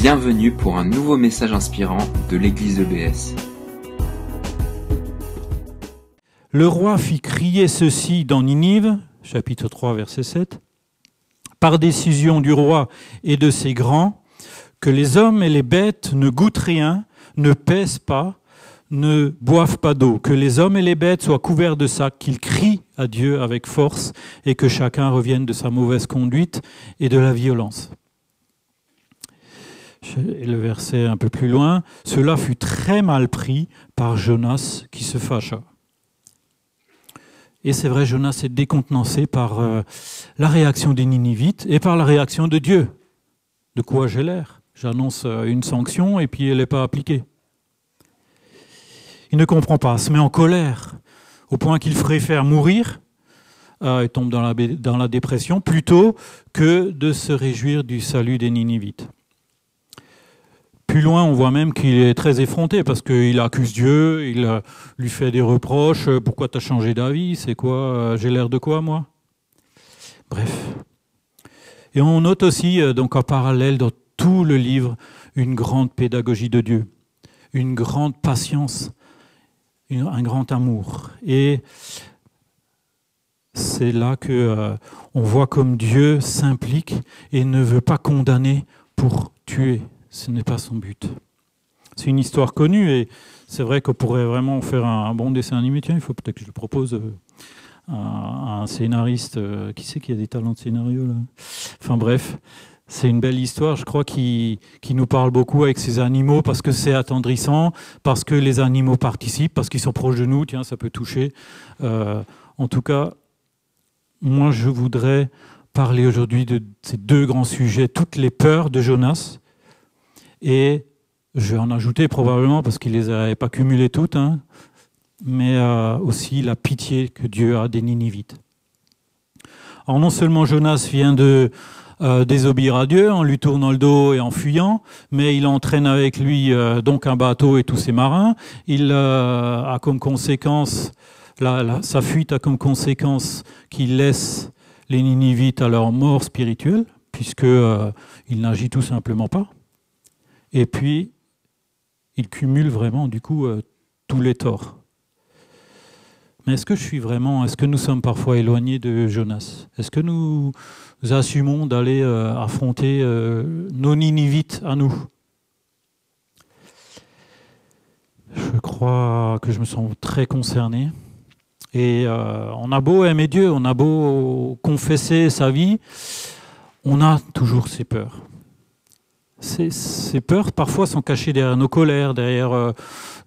Bienvenue pour un nouveau message inspirant de l'église EBS. Le roi fit crier ceci dans Ninive, chapitre 3, verset 7, par décision du roi et de ses grands, que les hommes et les bêtes ne goûtent rien, ne pèsent pas, ne boivent pas d'eau, que les hommes et les bêtes soient couverts de sacs, qu'ils crient à Dieu avec force et que chacun revienne de sa mauvaise conduite et de la violence. Le verset un peu plus loin, cela fut très mal pris par Jonas qui se fâcha. Et c'est vrai, Jonas est décontenancé par euh, la réaction des Ninivites et par la réaction de Dieu. De quoi j'ai l'air? J'annonce euh, une sanction et puis elle n'est pas appliquée. Il ne comprend pas, se met en colère, au point qu'il faire mourir, euh, et tombe dans la dépression, plutôt que de se réjouir du salut des Ninivites. Plus loin, on voit même qu'il est très effronté parce qu'il accuse Dieu, il euh, lui fait des reproches. Euh, pourquoi tu as changé d'avis? C'est quoi J'ai l'air de quoi, moi? Bref. Et on note aussi, donc en parallèle dans tout le livre, une grande pédagogie de Dieu, une grande patience un grand amour. Et c'est là que euh, on voit comme Dieu s'implique et ne veut pas condamner pour tuer. Ce n'est pas son but. C'est une histoire connue et c'est vrai qu'on pourrait vraiment faire un, bon dessin animé. Tiens, il faut peut-être que je le propose euh, à, un scénariste. Euh, qui sait qui a des talents de scénario là? Enfin bref, c'est une belle histoire, je crois, qui, nous parle beaucoup avec ces animaux parce que c'est attendrissant, parce que les animaux participent, parce qu'ils sont proches de nous. Tiens, ça peut toucher. Euh, en tout cas, moi, je voudrais parler aujourd'hui de ces deux grands sujets, toutes les peurs de Jonas. Et je vais en ajouter probablement parce qu'il les avait pas cumulées toutes, hein, mais euh, aussi la pitié que Dieu a des Ninivites. Alors non seulement Jonas vient de euh, désobéir à Dieu en lui tournant le dos et en fuyant, mais il entraîne avec lui euh, donc un bateau et tous ses marins. Il a comme conséquence, sa fuite a comme conséquence qu'il laisse les Ninivites à leur mort spirituelle, puisqu'il n'agit tout simplement pas. Et puis, il cumule vraiment du coup tous les torts. Mais est-ce que je suis vraiment, est-ce que nous sommes parfois éloignés de Jonas? Est-ce que nous assumons d'aller euh, affronter euh, nos Ninivites à nous? Je crois que je me sens très concerné. Et euh, on a beau aimer Dieu, on a beau confesser sa vie, on a toujours ces peurs. Ces, peurs parfois sont cachées derrière nos colères, derrière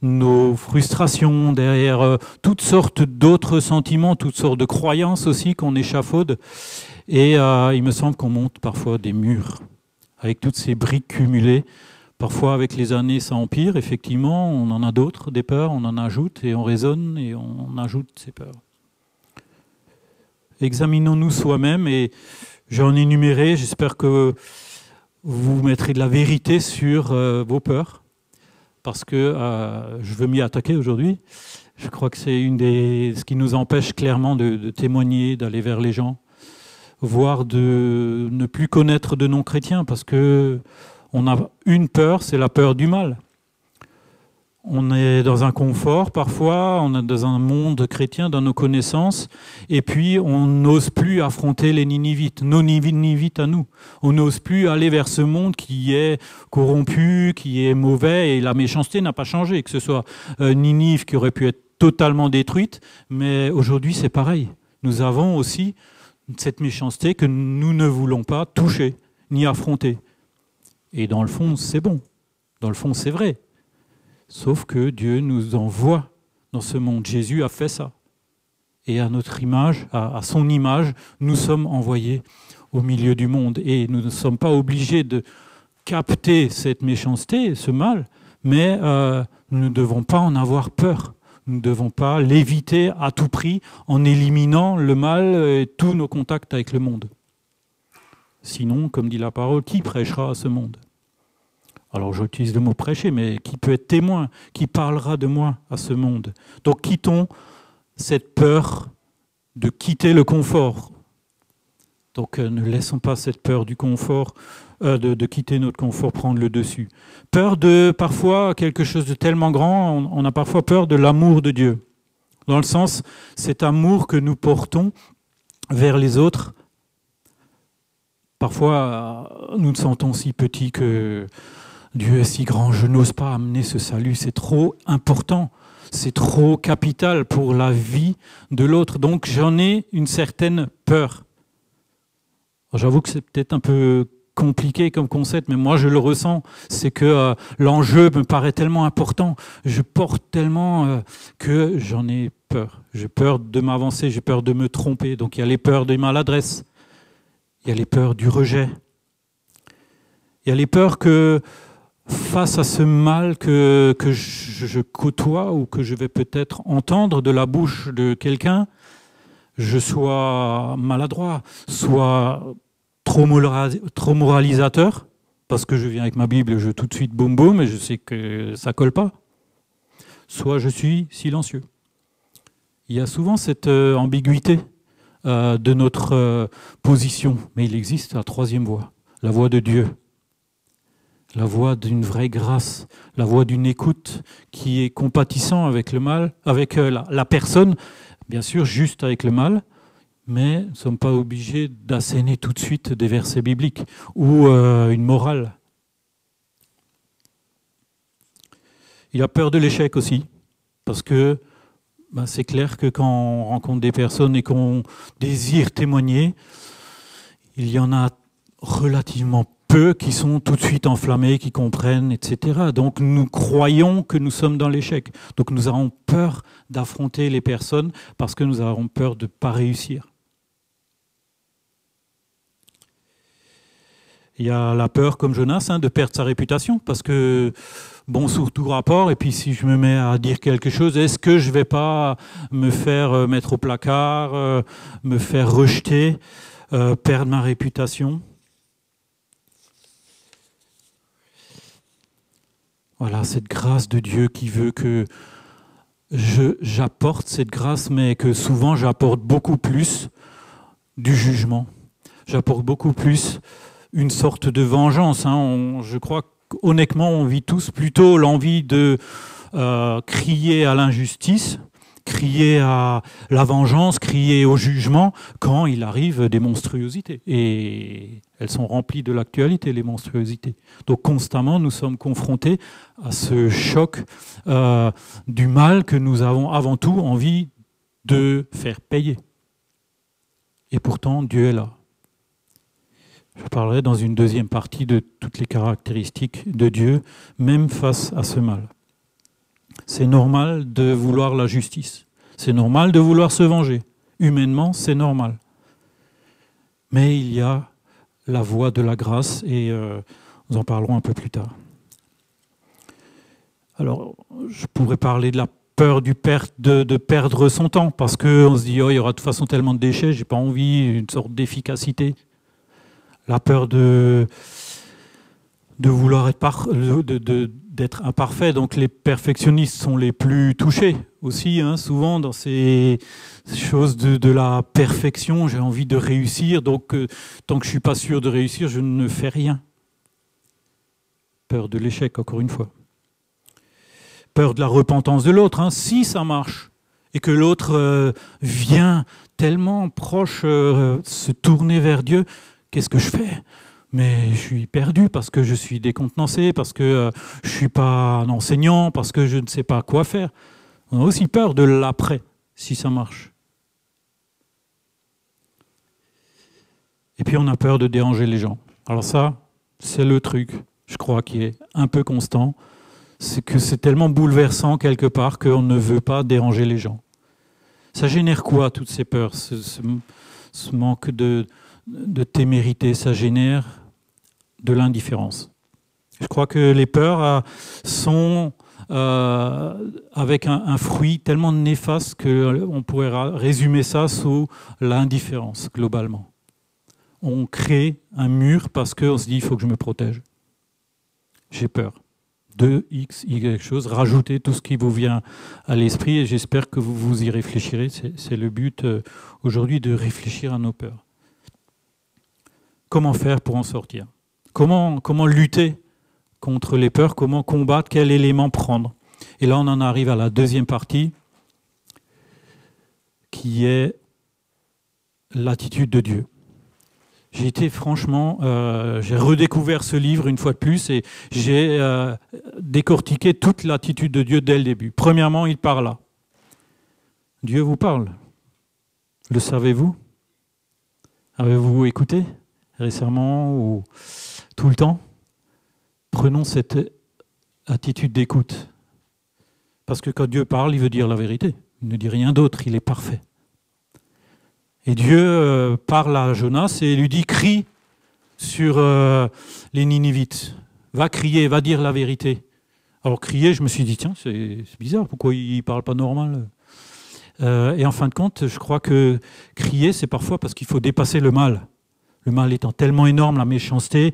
nos frustrations, derrière euh, toutes sortes d'autres sentiments, toutes sortes de croyances aussi qu'on échafaude. Et euh, il me semble qu'on monte parfois des murs avec toutes ces briques cumulées. Parfois, avec les années, ça empire. Effectivement, on en a d'autres, des peurs, on en ajoute et on raisonne et on ajoute ces peurs. Examinons-nous soi-même et j'en ai énuméré. J'espère que vous mettrez de la vérité sur euh, vos peurs parce que euh, je veux m'y attaquer aujourd'hui. Je crois que c'est une des ce qui nous empêche clairement de, témoigner, d'aller vers les gens, voire de ne plus connaître de non-chrétiens, parce que on a une peur, c'est la peur du mal. On est dans un confort parfois, on est dans un monde chrétien, dans nos connaissances, et puis on n'ose plus affronter les Ninivites, nos Ninivites à nous. On n'ose plus aller vers ce monde qui est corrompu, qui est mauvais, et la méchanceté n'a pas changé, que ce soit euh, Ninive qui aurait pu être totalement détruite, mais aujourd'hui c'est pareil. Nous avons aussi cette méchanceté que nous ne voulons pas toucher ni affronter. Et dans le fond, c'est bon. Dans le fond, c'est vrai. Sauf que Dieu nous envoie dans ce monde. Jésus a fait ça. Et à notre image, à, son image, nous sommes envoyés au milieu du monde. Et nous ne sommes pas obligés de capter cette méchanceté, ce mal, mais euh, nous ne devons pas en avoir peur. Nous ne devons pas l'éviter à tout prix en éliminant le mal et tous nos contacts avec le monde. Sinon, comme dit la parole, qui prêchera à ce monde? Alors j'utilise le mot prêcher, mais qui peut être témoin, qui parlera de moi à ce monde. Donc quittons cette peur de quitter le confort. Donc euh, ne laissons pas cette peur du confort, euh, de, quitter notre confort, prendre le dessus. Peur de parfois quelque chose de tellement grand, on, a parfois peur de l'amour de Dieu. Dans le sens, cet amour que nous portons vers les autres, parfois nous nous sentons si petits que Dieu est si grand, je n'ose pas amener ce salut, c'est trop important c'est trop capital pour la vie de l'autre. Donc j'en ai une certaine peur. J'avoue que c'est peut-être un peu compliqué comme concept, mais moi je le ressens, c'est que euh, l'enjeu me paraît tellement important, je porte tellement euh, que j'en ai peur. J'ai peur de m'avancer, j'ai peur de me tromper. Donc il y a les peurs de maladresse, il y a les peurs du rejet, il y a les peurs que face à ce mal que, je, côtoie ou que je vais peut-être entendre de la bouche de quelqu'un, je sois maladroit, soit trop, moralisateur, parce que je viens avec ma Bible, je tout de suite boum boum, et je sais que ça colle pas, soit je suis silencieux. Il y a souvent cette euh, ambiguïté euh, de notre euh, position, mais il existe la troisième voie, la voie de Dieu, la voix d'une vraie grâce, la voix d'une écoute qui est compatissant avec le mal, avec euh, la, personne, bien sûr juste avec le mal, mais nous ne sommes pas obligés d'asséner tout de suite des versets bibliques ou euh, une morale. Il a peur de l'échec aussi, parce que ben, c'est clair que quand on rencontre des personnes et qu'on désire témoigner, il y en a relativement qui sont tout de suite enflammés, qui comprennent, etc. Donc nous croyons que nous sommes dans l'échec. Donc nous avons peur d'affronter les personnes parce que nous avons peur de ne pas réussir. Il y a la peur, comme Jonas, hein, de perdre sa réputation, parce que, bon, sous tout rapport, et puis si je me mets à dire quelque chose, est-ce que je ne vais pas me faire euh, mettre au placard, euh, me faire rejeter, euh, perdre ma réputation? Voilà, cette grâce de Dieu qui veut que j'apporte cette grâce, mais que souvent j'apporte beaucoup plus du jugement. J'apporte beaucoup plus une sorte de vengeance. Hein. je crois qu'honnêtement, on vit tous plutôt l'envie de euh, crier à l'injustice crier à la vengeance, crier au jugement quand il arrive des monstruosités. Et elles sont remplies de l'actualité, les monstruosités. Donc constamment, nous sommes confrontés à ce choc euh, du mal que nous avons avant tout envie de faire payer. Et pourtant, Dieu est là. Je parlerai dans une deuxième partie de toutes les caractéristiques de Dieu, même face à ce mal. C'est normal de vouloir la justice. C'est normal de vouloir se venger. Humainement, c'est normal. Mais il y a la voie de la grâce et euh, nous en parlerons un peu plus tard. Alors, je pourrais parler de la peur de, de, perdre son temps parce qu'on se dit oh, il y aura de toute façon tellement de déchets, j'ai pas envie, une sorte d'efficacité. La peur de, de vouloir être par, d'être imparfait. Donc les perfectionnistes sont les plus touchés aussi, hein, souvent dans ces choses de, la perfection. J'ai envie de réussir, donc euh, tant que je suis pas sûr de réussir, je ne fais rien. Peur de l'échec, encore une fois. Peur de la repentance de l'autre. Hein. Si ça marche et que l'autre euh, vient tellement proche euh, se tourner vers Dieu, qu'est-ce que je fais? Mais je suis perdu parce que je suis décontenancé, parce que euh, je ne suis pas un enseignant, parce que je ne sais pas quoi faire. On a aussi peur de l'après, si ça marche. Et puis on a peur de déranger les gens. Alors ça, c'est le truc, je crois, qui est un peu constant. C'est que c'est tellement bouleversant quelque part qu'on ne veut pas déranger les gens. Ça génère quoi, toutes ces peurs, ce, manque de, de témérité? Ça génère de l'indifférence. Je crois que les peurs euh, sont euh, avec un, fruit tellement néfaste qu'on euh, pourrait résumer ça sous l'indifférence globalement. On crée un mur parce qu'on se dit il faut que je me protège. J'ai peur. De X, Y chose, rajoutez tout ce qui vous vient à l'esprit et j'espère que vous vous y réfléchirez. C'est le but aujourd'hui de réfléchir à nos peurs. comment faire pour en sortir? Comment, lutter contre les peurs? Comment combattre? Quel élément prendre? Et là, on en arrive à la deuxième partie, qui est l'attitude de Dieu. J'ai été franchement, euh, j'ai redécouvert ce livre une fois de plus et j'ai euh, décortiqué toute l'attitude de Dieu dès le début. Premièrement, il parle Dieu vous parle. Le savez-vous? Avez-vous écouté récemment tout le temps Prenons cette attitude d'écoute. Parce que quand Dieu parle, il veut dire la vérité. Il ne dit rien d'autre, il est parfait. Et Dieu euh, parle à Jonas et lui dit crie sur euh, les Ninivites. Va crier, va dire la vérité. Alors crier, je me suis dit tiens, c'est bizarre, pourquoi il ne parle pas normal euh, Et en fin de compte, je crois que crier, c'est parfois parce qu'il faut dépasser le mal. Le mal étant tellement énorme, la méchanceté.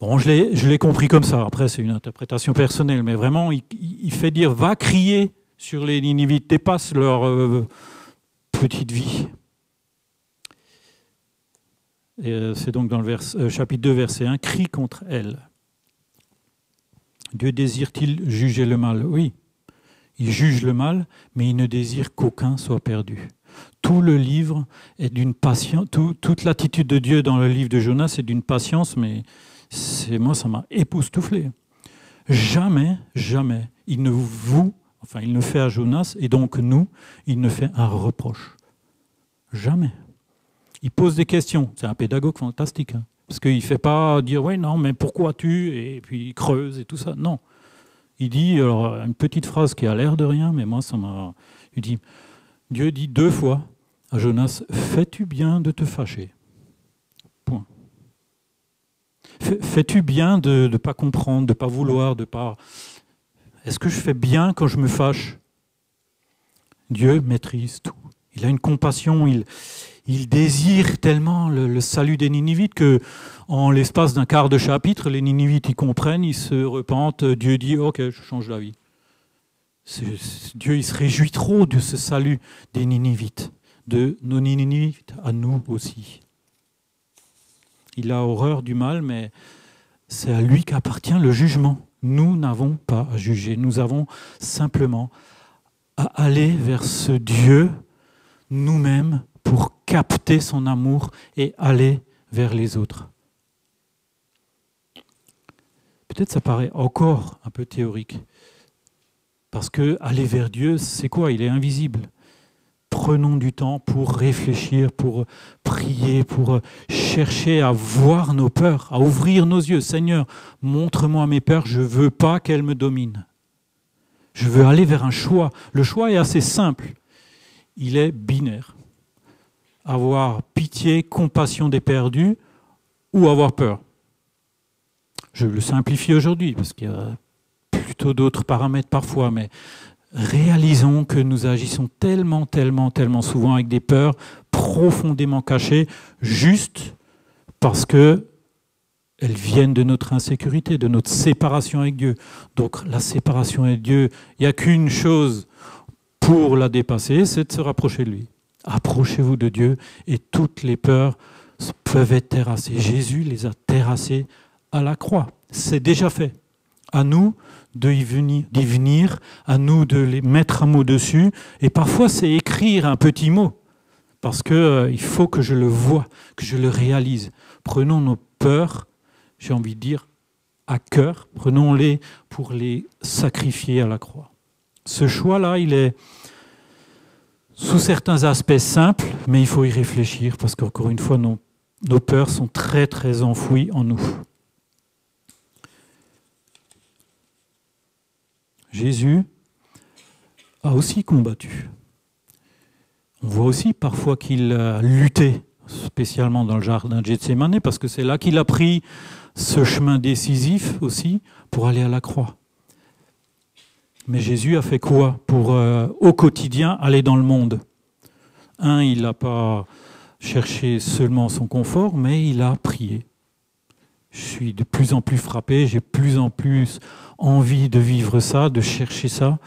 Bon, je l'ai compris comme ça. Après, c'est une interprétation personnelle, mais vraiment, il, fait dire va crier sur les Ninivites, dépasse leur petite vie. Euh, c'est donc dans le euh, chapitre 2, verset 1, crie contre elle. Dieu désire-t-il juger le mal? Oui, il juge le mal, mais il ne désire qu'aucun soit perdu. Tout le livre est d'une patience, toute l'attitude de Dieu dans le livre de Jonas est d'une patience, mais c'est moi, ça m'a époustouflé. Jamais, jamais, il ne vous, enfin, il ne fait à Jonas, et donc nous, il ne fait un reproche. Jamais il pose des questions. C'est un pédagogue fantastique. Hein. parce qu'il ne fait pas dire, ouais, non, mais pourquoi tu Et puis il creuse et tout ça. Non. Il dit, alors, une petite phrase qui a l'air de rien, mais moi, ça m'a. Il dit, Dieu dit deux fois à Jonas, fais-tu bien de te fâcher? Point. Fais-tu bien de ne pas comprendre, de ne pas vouloir, de pas. Est-ce que je fais bien quand je me fâche? Dieu maîtrise tout. Il a une compassion, il, désire tellement le, salut des Ninivites que, en l'espace d'un quart de chapitre, les Ninivites y comprennent, ils se repentent. Dieu dit Ok, je change la vie. Dieu il se réjouit trop de ce salut des Ninivites, de nos à nous aussi. Il a horreur du mal, mais c'est à lui qu'appartient le jugement. Nous n'avons pas à juger, nous avons simplement à aller vers ce Dieu nous-mêmes pour capter son amour et aller vers les autres. Peut-être ça paraît encore un peu théorique, parce que aller vers Dieu, c'est quoi? Il est invisible. Prenons du temps pour réfléchir, pour prier, pour chercher à voir nos peurs, à ouvrir nos yeux. Seigneur, montre-moi mes peurs, je ne veux pas qu'elles me dominent. Je veux aller vers un choix. Le choix est assez simple. Il est binaire avoir pitié, compassion des perdus ou avoir peur. Je le simplifie aujourd'hui parce qu'il y a plutôt d'autres paramètres parfois, mais réalisons que nous agissons tellement, tellement, tellement souvent avec des peurs profondément cachées, juste parce que elles viennent de notre insécurité, de notre séparation avec Dieu. Donc la séparation avec Dieu, il n'y a qu'une chose pour la dépasser, c'est de se rapprocher de lui. Approchez-vous de Dieu et toutes les peurs peuvent être terrassées. Jésus les a terrassées à la croix. C'est déjà fait. À nous d'y venir, à nous de les mettre un mot dessus. Et parfois, c'est écrire un petit mot. Parce qu'il euh, faut que je le vois, que je le réalise. Prenons nos peurs, j'ai envie de dire, à cœur. Prenons-les pour les sacrifier à la croix. Ce choix-là, il est, sous certains aspects simples, mais il faut y réfléchir parce qu'encore une fois, nos, nos peurs sont très très enfouies en nous. Jésus a aussi combattu. On voit aussi parfois qu'il a lutté, spécialement dans le jardin de Gethsemane, parce que c'est là qu'il a pris ce chemin décisif aussi pour aller à la croix. Mais Jésus a fait quoi pour, euh, au quotidien, aller dans le monde? Un, il n'a pas cherché seulement son confort, mais il a prié. Je suis de plus en plus frappé, j'ai plus en plus envie de vivre ça, de chercher ça.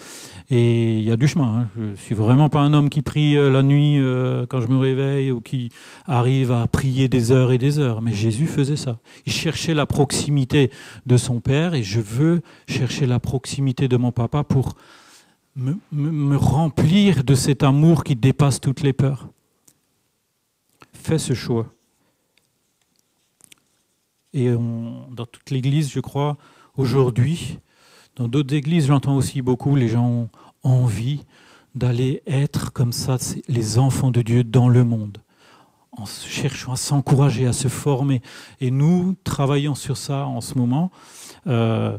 Et il y a du chemin. Hein. Je suis vraiment pas un homme qui prie euh, la nuit euh, quand je me réveille ou qui arrive à prier des heures et des heures. Mais Jésus faisait ça. Il cherchait la proximité de son Père et je veux chercher la proximité de mon papa pour me remplir de cet amour qui dépasse toutes les peurs. Fais ce choix. Et dans toute l'Église, je crois, aujourd'hui, dans d'autres églises, j'entends aussi beaucoup, les gens ont envie d'aller être comme ça, les enfants de Dieu dans le monde, en cherchant à s'encourager, à se former. Et nous travaillons sur ça en ce moment. Euh,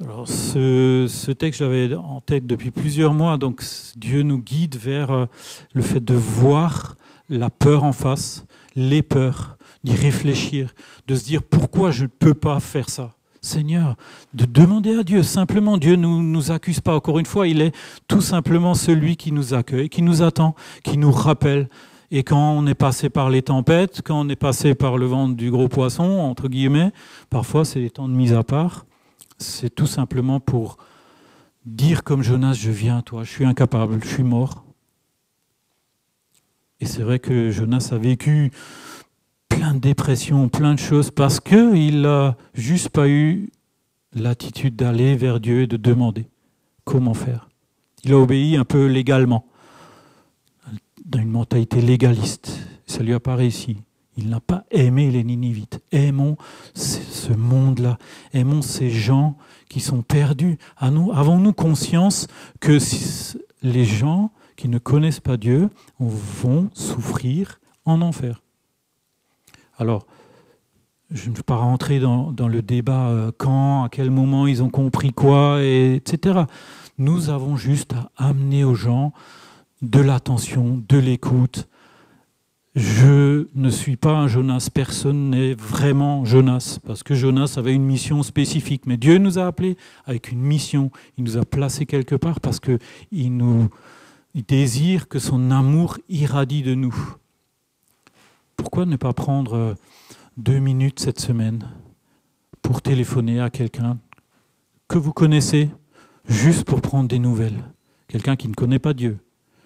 alors ce, ce, texte, j'avais en tête depuis plusieurs mois, donc Dieu nous guide vers euh, le fait de voir la peur en face, les peurs, d'y réfléchir, de se dire pourquoi je ne peux pas faire ça? Seigneur, de demander à Dieu. Simplement, Dieu ne nous, nous accuse pas. Encore une fois, il est tout simplement celui qui nous accueille, qui nous attend, qui nous rappelle. Et quand on est passé par les tempêtes, quand on est passé par le ventre du gros poisson, entre guillemets, parfois c'est des temps de mise à part. C'est tout simplement pour dire comme Jonas, je viens à toi, je suis incapable, je suis mort. Et c'est vrai que Jonas a vécu plein de dépression, plein de choses, parce qu'il n'a juste pas eu l'attitude d'aller vers Dieu et de demander comment faire. Il a obéi un peu légalement, dans une mentalité légaliste. Ça lui a pas réussi. Il n'a pas aimé les Ninivites. Aimons ce monde-là. Aimons ces gens qui sont perdus. Avons-nous conscience que les gens qui ne connaissent pas Dieu vont souffrir en enfer? Alors, je ne veux pas rentrer dans, le débat euh, quand, à quel moment ils ont compris quoi, etc. Nous avons juste à amener aux gens de l'attention, de l'écoute. Je ne suis pas un Jonas, personne n'est vraiment Jonas, parce que Jonas avait une mission spécifique. Mais Dieu nous a appelés avec une mission, il nous a placés quelque part parce qu'il nous désire que son amour irradie de nous pourquoi ne pas prendre euh, deux minutes cette semaine pour téléphoner à quelqu'un que vous connaissez, juste pour prendre des nouvelles? Quelqu'un qui ne connaît pas Dieu.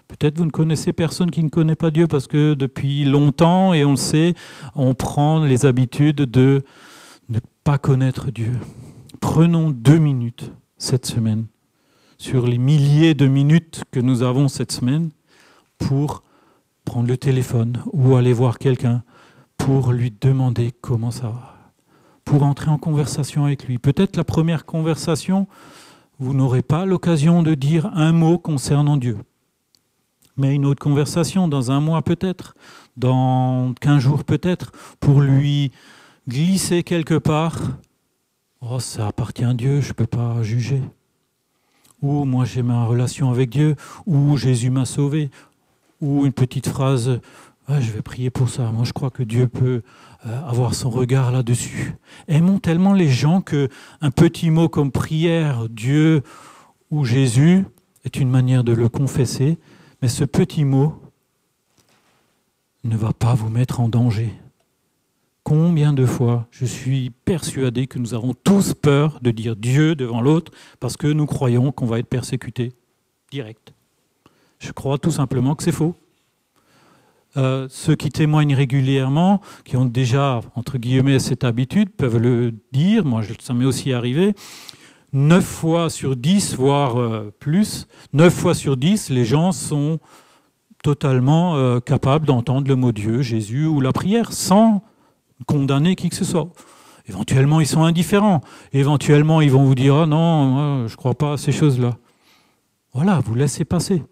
Peut-être vous ne connaissez personne qui ne connaît pas Dieu parce que depuis longtemps, et on le sait, on prend les habitudes de ne pas connaître Dieu. Prenons deux minutes cette semaine, sur les milliers de minutes que nous avons cette semaine, pour prendre le téléphone ou aller voir quelqu'un pour lui demander comment ça va, pour entrer en conversation avec lui. Peut-être la première conversation, vous n'aurez pas l'occasion de dire un mot concernant Dieu. Mais une autre conversation, dans un mois peut-être, dans quinze jours peut-être, pour lui glisser quelque part, oh ça appartient à Dieu, je ne peux pas juger. Ou moi j'ai ma relation avec Dieu, ou Jésus m'a sauvé, ou une petite phrase je vais prier pour ça. Moi, je crois que Dieu peut euh, avoir son regard là-dessus. Aimons tellement les gens que un petit mot comme prière, Dieu ou Jésus est une manière de le confesser, mais ce petit mot ne va pas vous mettre en danger. Combien de fois je suis persuadé que nous avons tous peur de dire Dieu devant l'autre parce que nous croyons qu'on va être persécuté direct. Je crois tout simplement que c'est faux. Euh, ceux qui témoignent régulièrement, qui ont déjà, entre guillemets, cette habitude, peuvent le dire. Moi, ça m'est aussi arrivé. Neuf fois sur dix, voire euh, plus, neuf fois sur dix, les gens sont totalement euh, capables d'entendre le mot Dieu, Jésus ou la prière sans condamner qui que ce soit. Éventuellement, ils sont indifférents. Éventuellement, ils vont vous dire Ah non, je ne crois pas à ces choses-là. Voilà, vous laissez passer.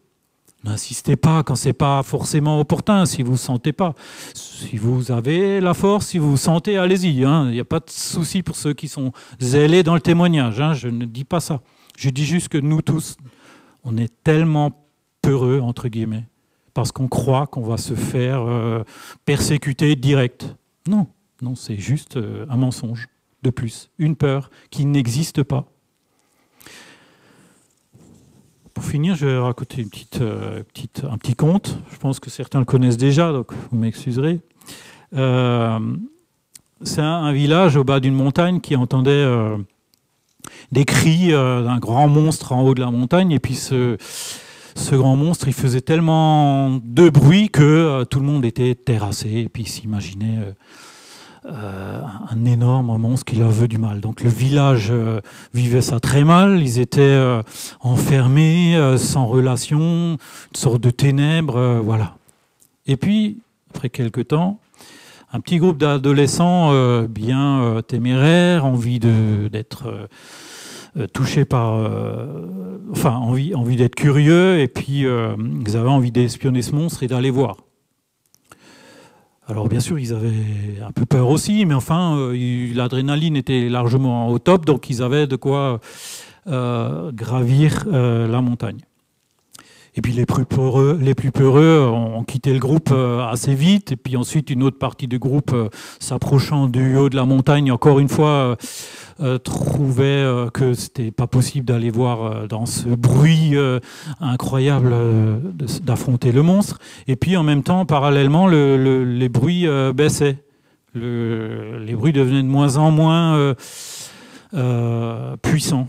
N'insistez pas quand c'est pas forcément opportun, si vous ne sentez pas. Si vous avez la force, si vous vous sentez, allez-y. Hein. Il n'y a pas de souci pour ceux qui sont zélés dans le témoignage. Hein. Je ne dis pas ça. Je dis juste que nous tous, on est tellement peureux, entre guillemets, parce qu'on croit qu'on va se faire euh, persécuter direct. Non, non, c'est juste euh, un mensonge de plus, une peur qui n'existe pas. Pour finir, je vais raconter une petite, euh, petite, un petit conte. Je pense que certains le connaissent déjà, donc vous m'excuserez. Euh, c'est un, village au bas d'une montagne qui entendait euh, des cris d'un grand monstre en haut de la montagne. Et puis ce, ce grand monstre, il faisait tellement de bruit que tout le monde était terrassé. Et puis s'imaginait un énorme monstre qui leur veut du mal. Donc le village vivait ça très mal. Ils étaient enfermés, sans relation, une sorte de ténèbres. voilà. Et puis, après quelques temps, un petit groupe d'adolescents euh, bien euh, téméraires, envie d'être euh, touchés par, enfin envie, envie d'être curieux, et puis ils avaient envie d'espionner ce monstre et d'aller voir. Alors bien sûr, ils avaient un peu peur aussi, mais enfin, l'adrénaline était largement au top, donc ils avaient de quoi gravir la montagne. Et puis les plus peureux, peureux ont quitté le groupe euh, assez vite. Et puis ensuite, une autre partie du groupe, euh, s'approchant du haut de la montagne, encore une fois, euh, trouvait que c'était pas possible d'aller voir dans ce bruit incroyable d'affronter le monstre. Et puis en même temps, parallèlement, les bruits baissaient. les bruits devenaient de moins en moins puissants.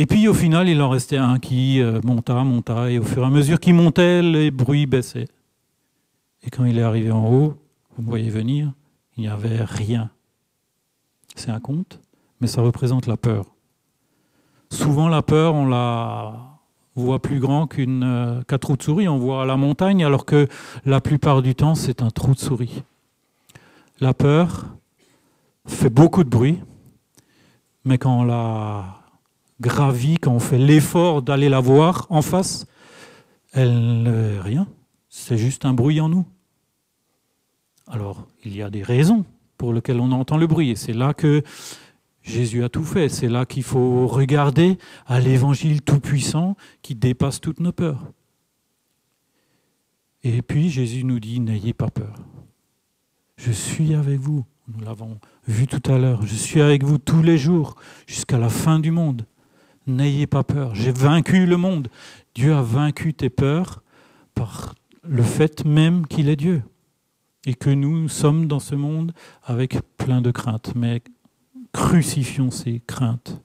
Et puis au final, il en restait un qui euh, monta, monta, et au fur et à mesure qu'il montait, les bruits baissaient. Et quand il est arrivé en haut, vous me voyez venir, il n'y avait rien. C'est un conte, mais ça représente la peur. Souvent, la peur, on la voit plus grand euh, qu'un trou de souris. On voit la montagne, alors que la plupart du temps, c'est un trou de souris. La peur fait beaucoup de bruit, mais quand on la gravit, quand on fait l'effort d'aller la voir en face, elle n'est rien. C'est juste un bruit en nous. Alors, il y a des raisons pour lesquelles on entend le bruit. Et c'est là que Jésus a tout fait. C'est là qu'il faut regarder à l'évangile tout-puissant qui dépasse toutes nos peurs. Et puis Jésus nous dit, n'ayez pas peur. Je suis avec vous. Nous l'avons vu tout à l'heure. Je suis avec vous tous les jours jusqu'à la fin du monde. N'ayez pas peur, j'ai vaincu le monde. Dieu a vaincu tes peurs par le fait même qu'il est Dieu. Et que nous sommes dans ce monde avec plein de craintes. Mais crucifions ces craintes.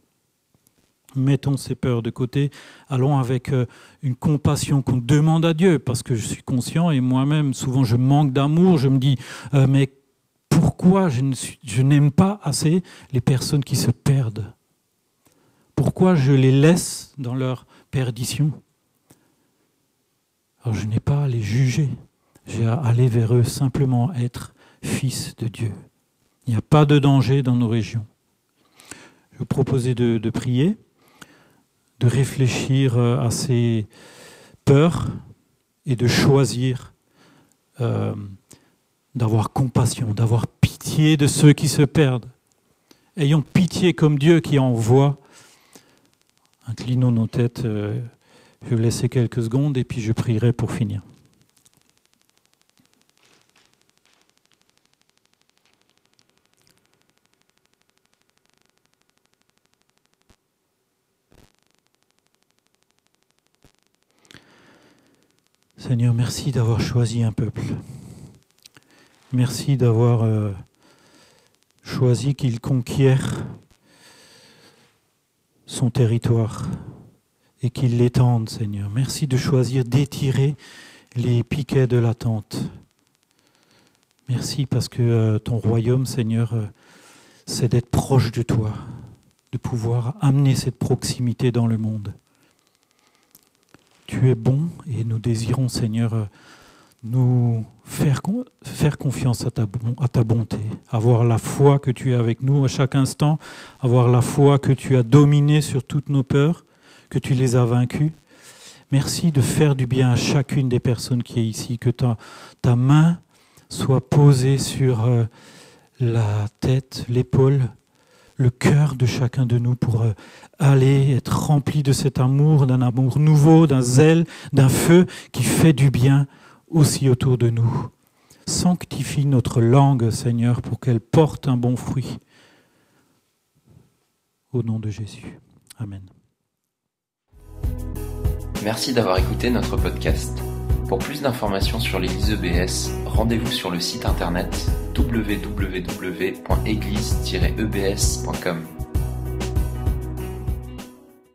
Mettons ces peurs de côté. Allons avec euh, une compassion qu'on demande à Dieu, parce que je suis conscient, et moi-même, souvent je manque d'amour, je me dis, euh, mais pourquoi je n'aime pas assez les personnes qui se perdent? Pourquoi je les laisse dans leur perdition Alors je n'ai pas à les juger, j'ai à aller vers eux simplement être fils de Dieu. Il n'y a pas de danger dans nos régions. Je vous proposais de, prier, de réfléchir euh, à ces peurs et de choisir euh, d'avoir compassion, d'avoir pitié de ceux qui se perdent. Ayons pitié comme Dieu qui envoie Inclinons nos têtes. Euh, je vais vous laisser quelques secondes et puis je prierai pour finir. Seigneur, merci d'avoir choisi un peuple. Merci d'avoir euh, choisi qu'il conquiert son territoire et qu'il l'étende, Seigneur. Merci de choisir d'étirer les piquets de la tente. Merci parce que euh, ton royaume, Seigneur, euh, c'est d'être proche de toi, de pouvoir amener cette proximité dans le monde. Tu es bon et nous désirons, Seigneur, euh, nous faire, faire confiance à ta, à ta bonté, avoir la foi que tu es avec nous à chaque instant, avoir la foi que tu as dominé sur toutes nos peurs, que tu les as vaincues. Merci de faire du bien à chacune des personnes qui est ici, que ta, ta main soit posée sur euh, la tête, l'épaule, le cœur de chacun de nous pour euh, aller être rempli de cet amour, d'un amour nouveau, d'un zèle, d'un feu qui fait du bien aussi autour de nous. Sanctifie notre langue, Seigneur, pour qu'elle porte un bon fruit. Au nom de Jésus. Amen. Merci d'avoir écouté notre podcast. Pour plus d'informations sur l'Église EBS, rendez-vous sur le site internet www.église-ebs.com.